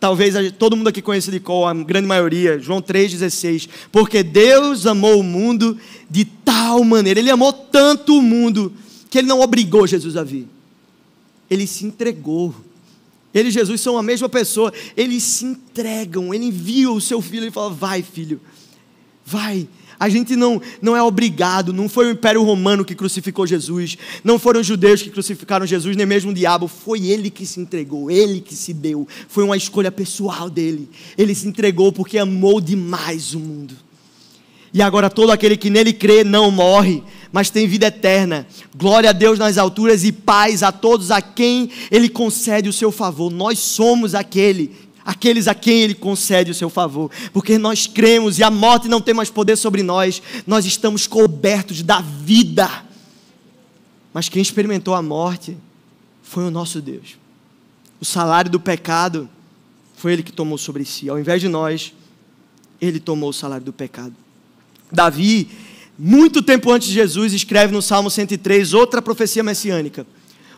Talvez todo mundo aqui conheça de qual, a grande maioria, João 3,16. Porque Deus amou o mundo de tal maneira, Ele amou tanto o mundo, que Ele não obrigou Jesus a vir. Ele se entregou. Ele e Jesus são a mesma pessoa. Eles se entregam. Ele envia o seu filho e fala: Vai, filho, vai a gente não, não é obrigado, não foi o Império Romano que crucificou Jesus, não foram os judeus que crucificaram Jesus, nem mesmo o diabo, foi ele que se entregou, ele que se deu, foi uma escolha pessoal dele. Ele se entregou porque amou demais o mundo. E agora todo aquele que nele crê não morre, mas tem vida eterna. Glória a Deus nas alturas e paz a todos a quem ele concede o seu favor. Nós somos aquele aqueles a quem Ele concede o seu favor, porque nós cremos e a morte não tem mais poder sobre nós, nós estamos cobertos da vida. Mas quem experimentou a morte foi o nosso Deus. O salário do pecado foi Ele que tomou sobre si, ao invés de nós, Ele tomou o salário do pecado. Davi, muito tempo antes de Jesus, escreve no Salmo 103 outra profecia messiânica: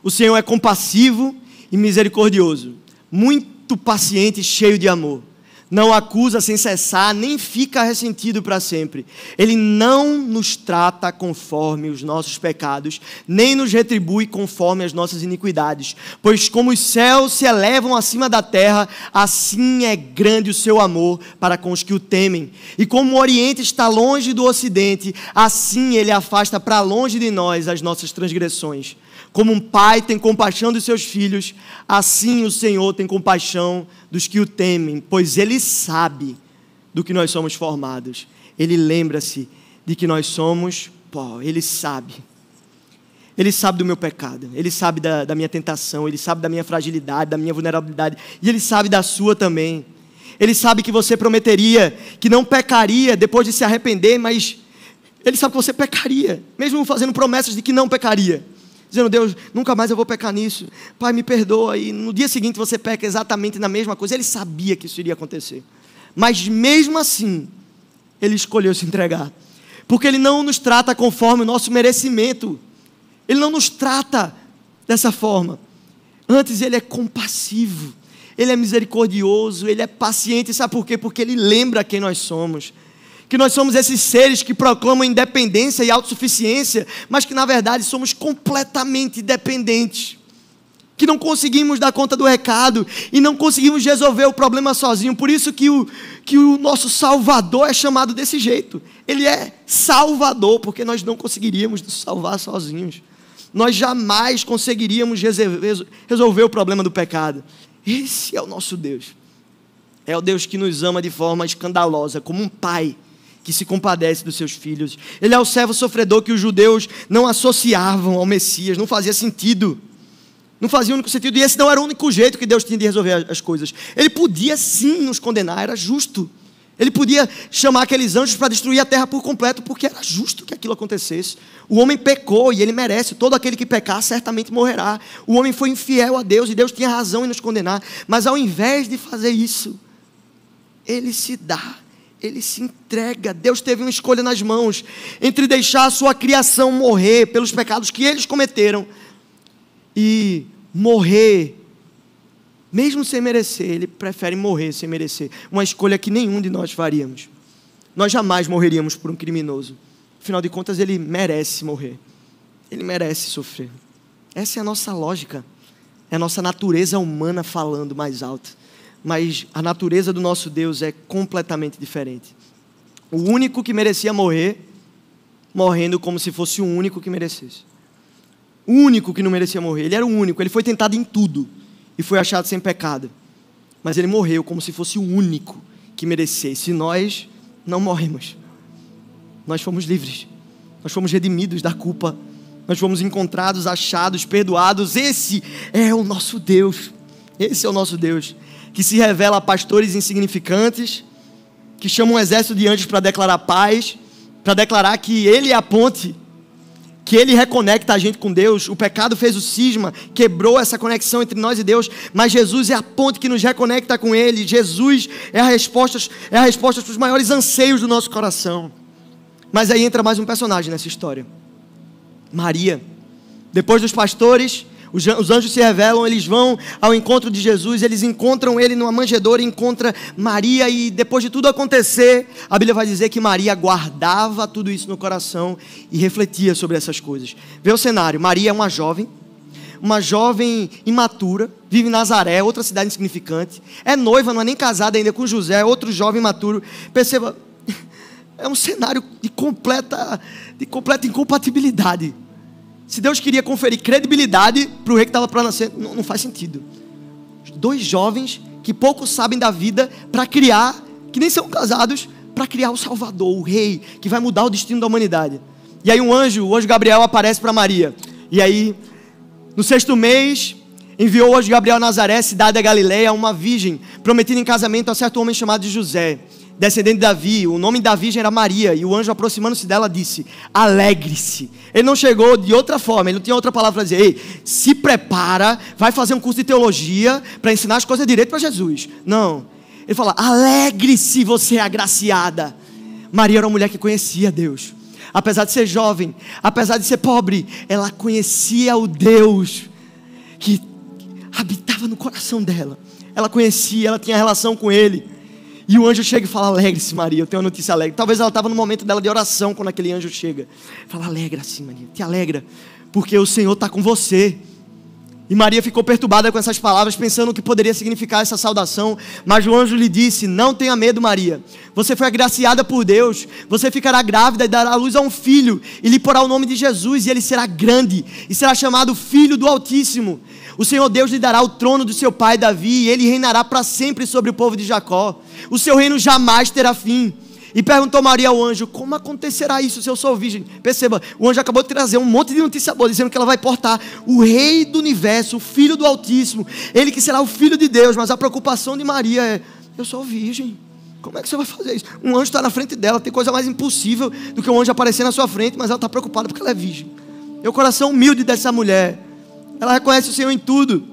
O Senhor é compassivo e misericordioso, muito muito paciente e cheio de amor. Não acusa sem cessar, nem fica ressentido para sempre. Ele não nos trata conforme os nossos pecados, nem nos retribui conforme as nossas iniquidades. Pois como os céus se elevam acima da terra, assim é grande o seu amor para com os que o temem. E como o Oriente está longe do Ocidente, assim ele afasta para longe de nós as nossas transgressões. Como um pai tem compaixão dos seus filhos, assim o Senhor tem compaixão dos que o temem, pois ele sabe do que nós somos formados. Ele lembra-se de que nós somos pó, ele sabe. Ele sabe do meu pecado, ele sabe da, da minha tentação, ele sabe da minha fragilidade, da minha vulnerabilidade, e ele sabe da sua também. Ele sabe que você prometeria que não pecaria depois de se arrepender, mas ele sabe que você pecaria, mesmo fazendo promessas de que não pecaria dizendo: Deus, nunca mais eu vou pecar nisso. Pai, me perdoa. E no dia seguinte você peca exatamente na mesma coisa. Ele sabia que isso iria acontecer. Mas mesmo assim, ele escolheu se entregar. Porque ele não nos trata conforme o nosso merecimento. Ele não nos trata dessa forma. Antes, ele é compassivo. Ele é misericordioso, ele é paciente, sabe por quê? Porque ele lembra quem nós somos que nós somos esses seres que proclamam independência e autossuficiência, mas que na verdade somos completamente dependentes. Que não conseguimos dar conta do recado e não conseguimos resolver o problema sozinho. Por isso que o, que o nosso Salvador é chamado desse jeito. Ele é Salvador, porque nós não conseguiríamos nos salvar sozinhos. Nós jamais conseguiríamos resolver, resolver o problema do pecado. Esse é o nosso Deus. É o Deus que nos ama de forma escandalosa, como um pai que se compadece dos seus filhos. Ele é o servo sofredor que os judeus não associavam ao Messias, não fazia sentido. Não fazia único sentido, e esse não era o único jeito que Deus tinha de resolver as coisas. Ele podia sim nos condenar, era justo. Ele podia chamar aqueles anjos para destruir a terra por completo, porque era justo que aquilo acontecesse. O homem pecou e ele merece. Todo aquele que pecar certamente morrerá. O homem foi infiel a Deus e Deus tinha razão em nos condenar. Mas ao invés de fazer isso, ele se dá, ele se entrega. Deus teve uma escolha nas mãos entre deixar a sua criação morrer pelos pecados que eles cometeram e morrer mesmo sem merecer, ele prefere morrer sem merecer. Uma escolha que nenhum de nós faríamos. Nós jamais morreríamos por um criminoso. Afinal de contas, ele merece morrer. Ele merece sofrer. Essa é a nossa lógica. É a nossa natureza humana falando mais alto. Mas a natureza do nosso Deus é completamente diferente. O único que merecia morrer, morrendo como se fosse o único que merecesse. O único que não merecia morrer. Ele era o único. Ele foi tentado em tudo e foi achado sem pecado. Mas ele morreu como se fosse o único que merecesse. E nós não morremos. Nós fomos livres. Nós fomos redimidos da culpa. Nós fomos encontrados, achados, perdoados. Esse é o nosso Deus. Esse é o nosso Deus. Que se revela a pastores insignificantes, que chama um exército de anjos para declarar paz, para declarar que Ele é a ponte que ele reconecta a gente com Deus. O pecado fez o cisma, quebrou essa conexão entre nós e Deus, mas Jesus é a ponte que nos reconecta com ele. Jesus é a resposta, é a resposta para os maiores anseios do nosso coração. Mas aí entra mais um personagem nessa história. Maria. Depois dos pastores, os anjos se revelam, eles vão ao encontro de Jesus, eles encontram ele numa manjedoura, encontra Maria e depois de tudo acontecer, a Bíblia vai dizer que Maria guardava tudo isso no coração e refletia sobre essas coisas. Vê o cenário, Maria é uma jovem, uma jovem imatura, vive em Nazaré, outra cidade insignificante, é noiva, não é nem casada ainda com José, outro jovem imaturo. Perceba, é um cenário de completa, de completa incompatibilidade. Se Deus queria conferir credibilidade para o rei que estava para nascer, não, não, faz sentido. Dois jovens que pouco sabem da vida para criar, que nem são casados, para criar o Salvador, o rei, que vai mudar o destino da humanidade. E aí um anjo, o anjo Gabriel aparece para Maria. E aí, no sexto mês, enviou o anjo Gabriel a Nazaré, cidade da Galileia, uma virgem, prometida em casamento a certo homem chamado José descendente de Davi, o nome da virgem era Maria, e o anjo aproximando-se dela disse: Alegre-se. Ele não chegou de outra forma, ele não tinha outra palavra para dizer: Ei, se prepara, vai fazer um curso de teologia para ensinar as coisas direito para Jesus. Não. Ele fala: Alegre-se, você é agraciada. Maria era uma mulher que conhecia Deus. Apesar de ser jovem, apesar de ser pobre, ela conhecia o Deus que habitava no coração dela. Ela conhecia, ela tinha relação com ele. E o anjo chega e fala: Alegre-se, Maria, eu tenho uma notícia alegre. Talvez ela estava no momento dela de oração quando aquele anjo chega. Fala: Alegra-se, Maria, te alegra, porque o Senhor está com você. E Maria ficou perturbada com essas palavras, pensando o que poderia significar essa saudação. Mas o anjo lhe disse: Não tenha medo, Maria. Você foi agraciada por Deus. Você ficará grávida e dará luz a um filho, e lhe porá o nome de Jesus, e ele será grande, e será chamado Filho do Altíssimo. O Senhor Deus lhe dará o trono do seu pai Davi, e ele reinará para sempre sobre o povo de Jacó. O seu reino jamais terá fim. E perguntou Maria ao anjo: Como acontecerá isso se eu sou virgem? Perceba, o anjo acabou de trazer um monte de notícia boa, dizendo que ela vai portar o Rei do universo, o Filho do Altíssimo, ele que será o Filho de Deus. Mas a preocupação de Maria é: Eu sou virgem. Como é que você vai fazer isso? Um anjo está na frente dela, tem coisa mais impossível do que um anjo aparecer na sua frente, mas ela está preocupada porque ela é virgem. É o coração humilde dessa mulher. Ela reconhece o Senhor em tudo.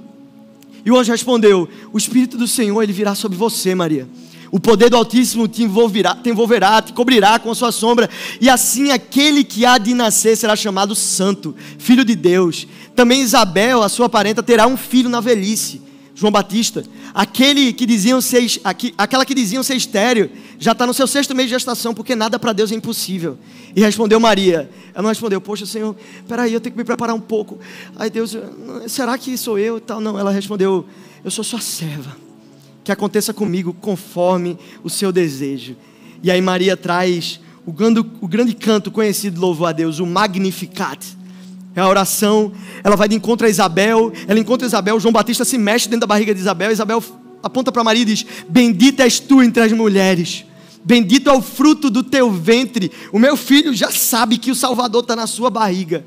E o anjo respondeu: O Espírito do Senhor ele virá sobre você, Maria. O poder do Altíssimo te envolverá, te envolverá, te cobrirá com a sua sombra, e assim aquele que há de nascer será chamado Santo, Filho de Deus. Também Isabel, a sua parenta, terá um filho na velhice, João Batista. Aquele que diziam ser, aquela que diziam ser estéreo, já está no seu sexto mês de gestação, porque nada para Deus é impossível. E respondeu Maria. Ela não respondeu, poxa, Senhor, peraí, eu tenho que me preparar um pouco. Ai, Deus, será que sou eu? Tal. Não, ela respondeu, eu sou sua serva que aconteça comigo conforme o seu desejo. E aí Maria traz o grande, o grande canto conhecido, louvor a Deus, o Magnificat. É a oração, ela vai de encontro a Isabel, ela encontra Isabel, João Batista se mexe dentro da barriga de Isabel, Isabel aponta para Maria e diz: Bendita és tu entre as mulheres. Bendito é o fruto do teu ventre. O meu filho já sabe que o Salvador está na sua barriga.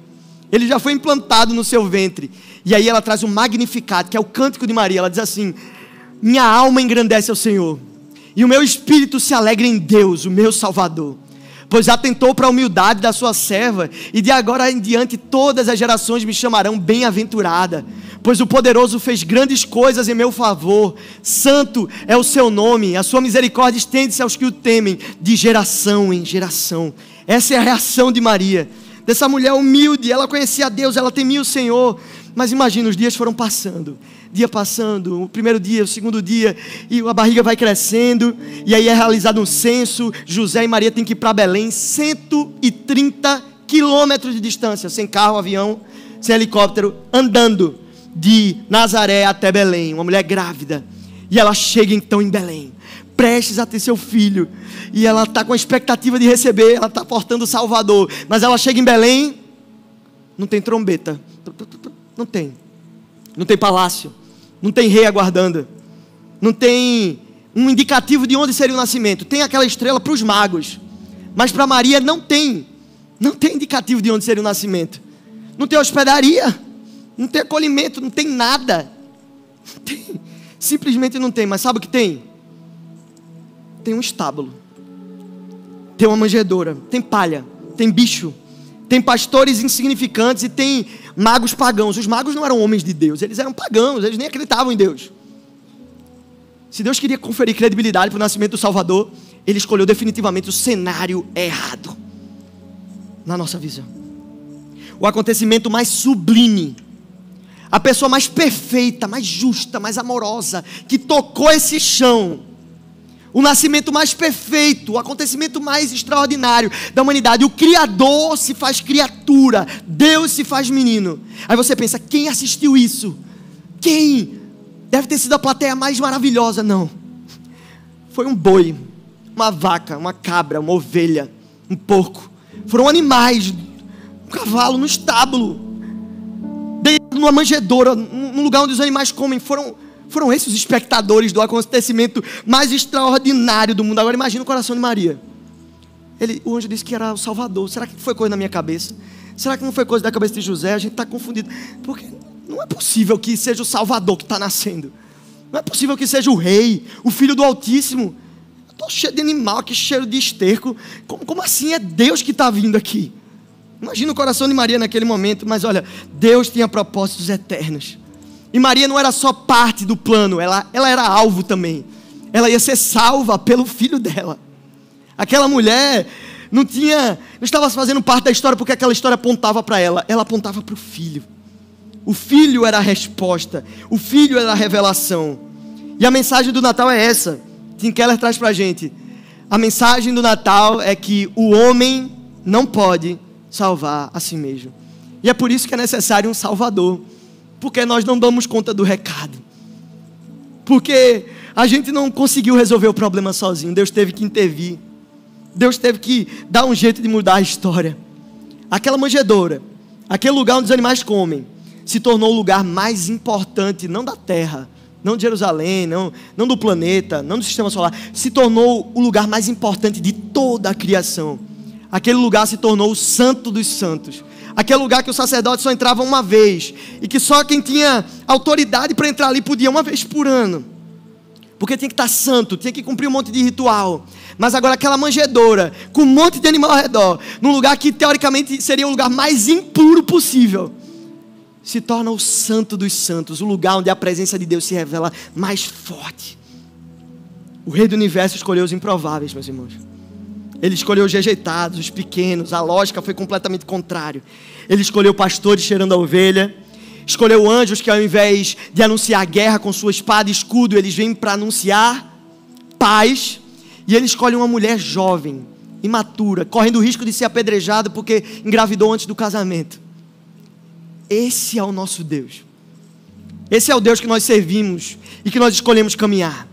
Ele já foi implantado no seu ventre. E aí ela traz um magnificado, que é o cântico de Maria. Ela diz assim: Minha alma engrandece ao Senhor, e o meu espírito se alegra em Deus, o meu Salvador. Pois atentou para a humildade da sua serva, e de agora em diante todas as gerações me chamarão bem-aventurada. Pois o poderoso fez grandes coisas em meu favor, santo é o seu nome, a sua misericórdia estende-se aos que o temem, de geração em geração. Essa é a reação de Maria dessa mulher humilde, ela conhecia Deus, ela temia o Senhor. Mas imagina, os dias foram passando, dia passando, o primeiro dia, o segundo dia, e a barriga vai crescendo, e aí é realizado um censo. José e Maria têm que ir para Belém, 130 quilômetros de distância, sem carro, avião, sem helicóptero, andando de Nazaré até Belém. Uma mulher grávida. E ela chega então em Belém prestes a ter seu filho. E ela está com a expectativa de receber, ela está portando o Salvador. Mas ela chega em Belém, não tem trombeta. Não tem. Não tem palácio. Não tem rei aguardando. Não tem um indicativo de onde seria o nascimento. Tem aquela estrela para os magos. Mas para Maria não tem. Não tem indicativo de onde seria o nascimento. Não tem hospedaria. Não tem acolhimento. Não tem nada. Não tem. Simplesmente não tem. Mas sabe o que tem? tem um estábulo, tem uma manjedoura, tem palha, tem bicho, tem pastores insignificantes e tem magos pagãos. Os magos não eram homens de Deus, eles eram pagãos, eles nem acreditavam em Deus. Se Deus queria conferir credibilidade para o nascimento do Salvador, ele escolheu definitivamente o cenário errado na nossa visão. O acontecimento mais sublime, a pessoa mais perfeita, mais justa, mais amorosa, que tocou esse chão, o nascimento mais perfeito, o acontecimento mais extraordinário da humanidade. O Criador se faz criatura, Deus se faz menino. Aí você pensa, quem assistiu isso? Quem? Deve ter sido a plateia mais maravilhosa. Não. Foi um boi, uma vaca, uma cabra, uma ovelha, um porco. Foram animais, um cavalo no estábulo, numa manjedoura, num lugar onde os animais comem. Foram foram esses os espectadores do acontecimento mais extraordinário do mundo. Agora imagina o coração de Maria. Ele, o anjo disse que era o Salvador. Será que foi coisa na minha cabeça? Será que não foi coisa da cabeça de José? A gente está confundido. Porque não é possível que seja o Salvador que está nascendo. Não é possível que seja o rei, o filho do Altíssimo. Estou cheio de animal, que cheiro de esterco. Como, como assim é Deus que está vindo aqui? Imagina o coração de Maria naquele momento. Mas olha, Deus tinha propósitos eternos. E Maria não era só parte do plano, ela, ela era alvo também. Ela ia ser salva pelo filho dela. Aquela mulher não tinha, não estava fazendo parte da história porque aquela história apontava para ela, ela apontava para o filho. O filho era a resposta, o filho era a revelação. E a mensagem do Natal é essa. Tim Keller traz para a gente. A mensagem do Natal é que o homem não pode salvar a si mesmo. E é por isso que é necessário um Salvador porque nós não damos conta do recado. Porque a gente não conseguiu resolver o problema sozinho. Deus teve que intervir. Deus teve que dar um jeito de mudar a história. Aquela manjedoura, aquele lugar onde os animais comem, se tornou o lugar mais importante, não da terra, não de Jerusalém, não, não do planeta, não do sistema solar, se tornou o lugar mais importante de toda a criação. Aquele lugar se tornou o santo dos santos aquele lugar que o sacerdote só entrava uma vez e que só quem tinha autoridade para entrar ali podia uma vez por ano. Porque tinha que estar santo, tinha que cumprir um monte de ritual. Mas agora aquela manjedoura, com um monte de animal ao redor, num lugar que teoricamente seria o lugar mais impuro possível, se torna o santo dos santos, o lugar onde a presença de Deus se revela mais forte. O rei do universo escolheu os improváveis, meus irmãos. Ele escolheu os rejeitados, os pequenos. A lógica foi completamente contrária. Ele escolheu pastores cheirando a ovelha. Escolheu anjos que, ao invés de anunciar guerra com sua espada e escudo, eles vêm para anunciar paz. E ele escolhe uma mulher jovem, imatura, correndo o risco de ser apedrejada porque engravidou antes do casamento. Esse é o nosso Deus. Esse é o Deus que nós servimos e que nós escolhemos caminhar.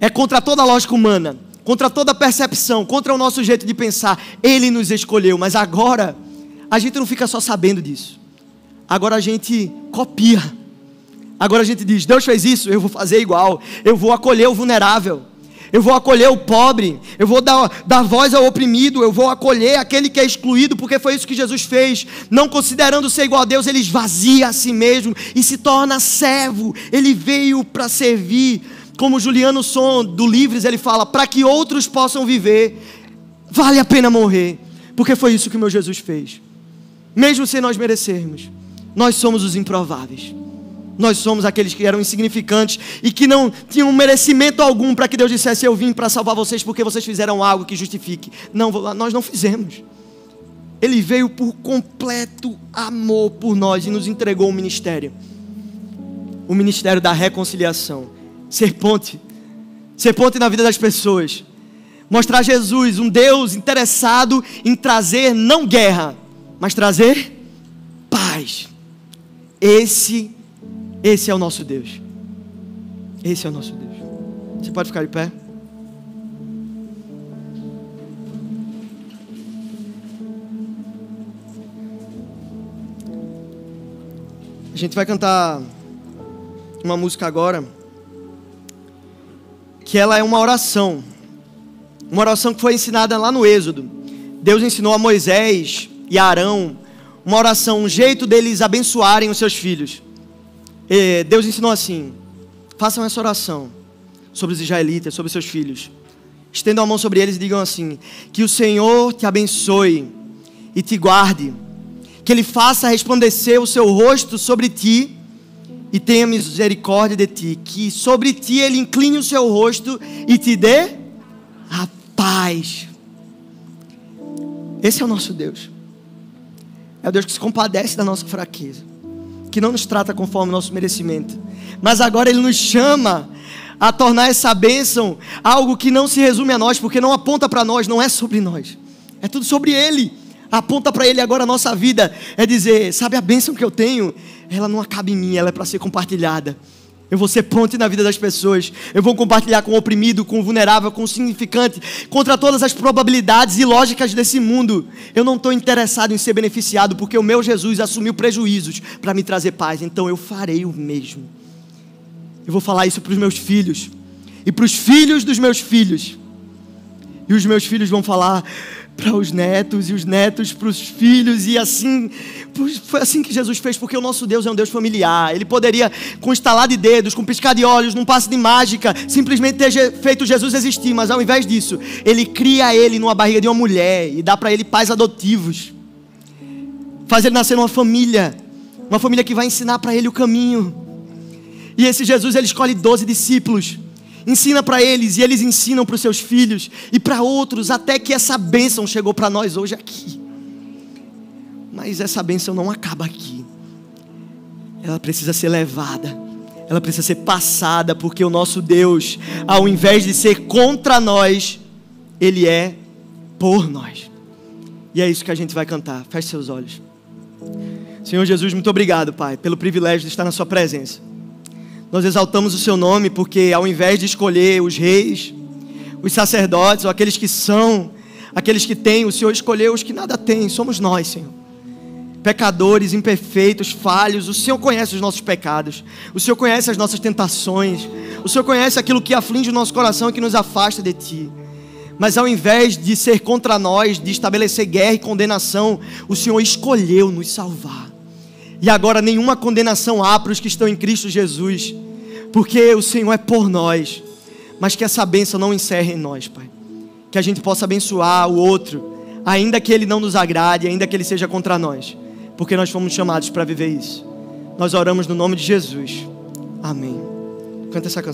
É contra toda a lógica humana contra toda percepção, contra o nosso jeito de pensar. Ele nos escolheu, mas agora a gente não fica só sabendo disso. Agora a gente copia. Agora a gente diz: Deus fez isso, eu vou fazer igual. Eu vou acolher o vulnerável. eu vou acolher o pobre, eu vou dar, dar voz ao oprimido, eu vou acolher aquele que é excluído, porque foi isso que Jesus fez. Não considerando ser igual a Deus, ele esvazia a si mesmo e se torna servo. Ele veio para servir. Como Juliano Som do Livres, ele fala: para que outros possam viver, vale a pena morrer, porque foi isso que o meu Jesus fez. Mesmo sem nós merecermos, nós somos os improváveis. Nós somos aqueles que eram insignificantes e que não tinham merecimento algum para que Deus dissesse: Eu vim para salvar vocês porque vocês fizeram algo que justifique. Não, nós não fizemos. Ele veio por completo amor por nós e nos entregou um ministério o ministério da reconciliação. Ser ponte. Ser ponte na vida das pessoas. Mostrar Jesus, um Deus interessado em trazer não guerra, mas trazer paz. Esse esse é o nosso Deus. Esse é o nosso Deus. Você pode ficar de pé? A gente vai cantar uma música agora que ela é uma oração. Uma oração que foi ensinada lá no Êxodo. Deus ensinou a Moisés e a Arão uma oração, um jeito deles abençoarem os seus filhos. Deus ensinou assim: façam essa oração sobre os israelitas, sobre os seus filhos. Estendam a mão sobre eles e digam assim: Que o Senhor te abençoe e te guarde, que Ele faça resplandecer o seu rosto sobre ti e tenha misericórdia de ti, que sobre ti Ele incline o seu rosto e te dê a paz. Esse é o nosso Deus. É o Deus que se compadece da nossa fraqueza que não nos trata conforme o nosso merecimento. Mas agora Ele nos chama a tornar essa bênção algo que não se resume a nós, porque não aponta para nós, não é sobre nós, é tudo sobre Ele. Aponta para Ele agora a nossa vida, é dizer: sabe a bênção que eu tenho? Ela não acaba em mim, ela é para ser compartilhada. Eu vou ser ponte na vida das pessoas. Eu vou compartilhar com o oprimido, com o vulnerável, com o significante, contra todas as probabilidades e lógicas desse mundo. Eu não estou interessado em ser beneficiado, porque o meu Jesus assumiu prejuízos para me trazer paz. Então eu farei o mesmo. Eu vou falar isso para os meus filhos e para os filhos dos meus filhos. E os meus filhos vão falar: para os netos e os netos para os filhos e assim foi assim que Jesus fez porque o nosso Deus é um Deus familiar. Ele poderia com estalar de dedos com piscar de olhos num passe de mágica simplesmente ter feito Jesus existir. Mas ao invés disso ele cria ele numa barriga de uma mulher e dá para ele pais adotivos. Faz ele nascer numa família uma família que vai ensinar para ele o caminho. E esse Jesus ele escolhe 12 discípulos ensina para eles e eles ensinam para os seus filhos e para outros, até que essa bênção chegou para nós hoje aqui. Mas essa bênção não acaba aqui, ela precisa ser levada, ela precisa ser passada, porque o nosso Deus, ao invés de ser contra nós, Ele é por nós. E é isso que a gente vai cantar. Feche seus olhos. Senhor Jesus, muito obrigado, Pai, pelo privilégio de estar na Sua presença. Nós exaltamos o seu nome porque, ao invés de escolher os reis, os sacerdotes, ou aqueles que são, aqueles que têm, o Senhor escolheu os que nada têm, somos nós, Senhor. Pecadores, imperfeitos, falhos, o Senhor conhece os nossos pecados, o Senhor conhece as nossas tentações, o Senhor conhece aquilo que aflige o nosso coração e que nos afasta de Ti. Mas ao invés de ser contra nós, de estabelecer guerra e condenação, o Senhor escolheu nos salvar. E agora nenhuma condenação há para os que estão em Cristo Jesus, porque o Senhor é por nós. Mas que essa bênção não encerre em nós, Pai. Que a gente possa abençoar o outro, ainda que ele não nos agrade, ainda que ele seja contra nós, porque nós fomos chamados para viver isso. Nós oramos no nome de Jesus. Amém. Canta essa canção.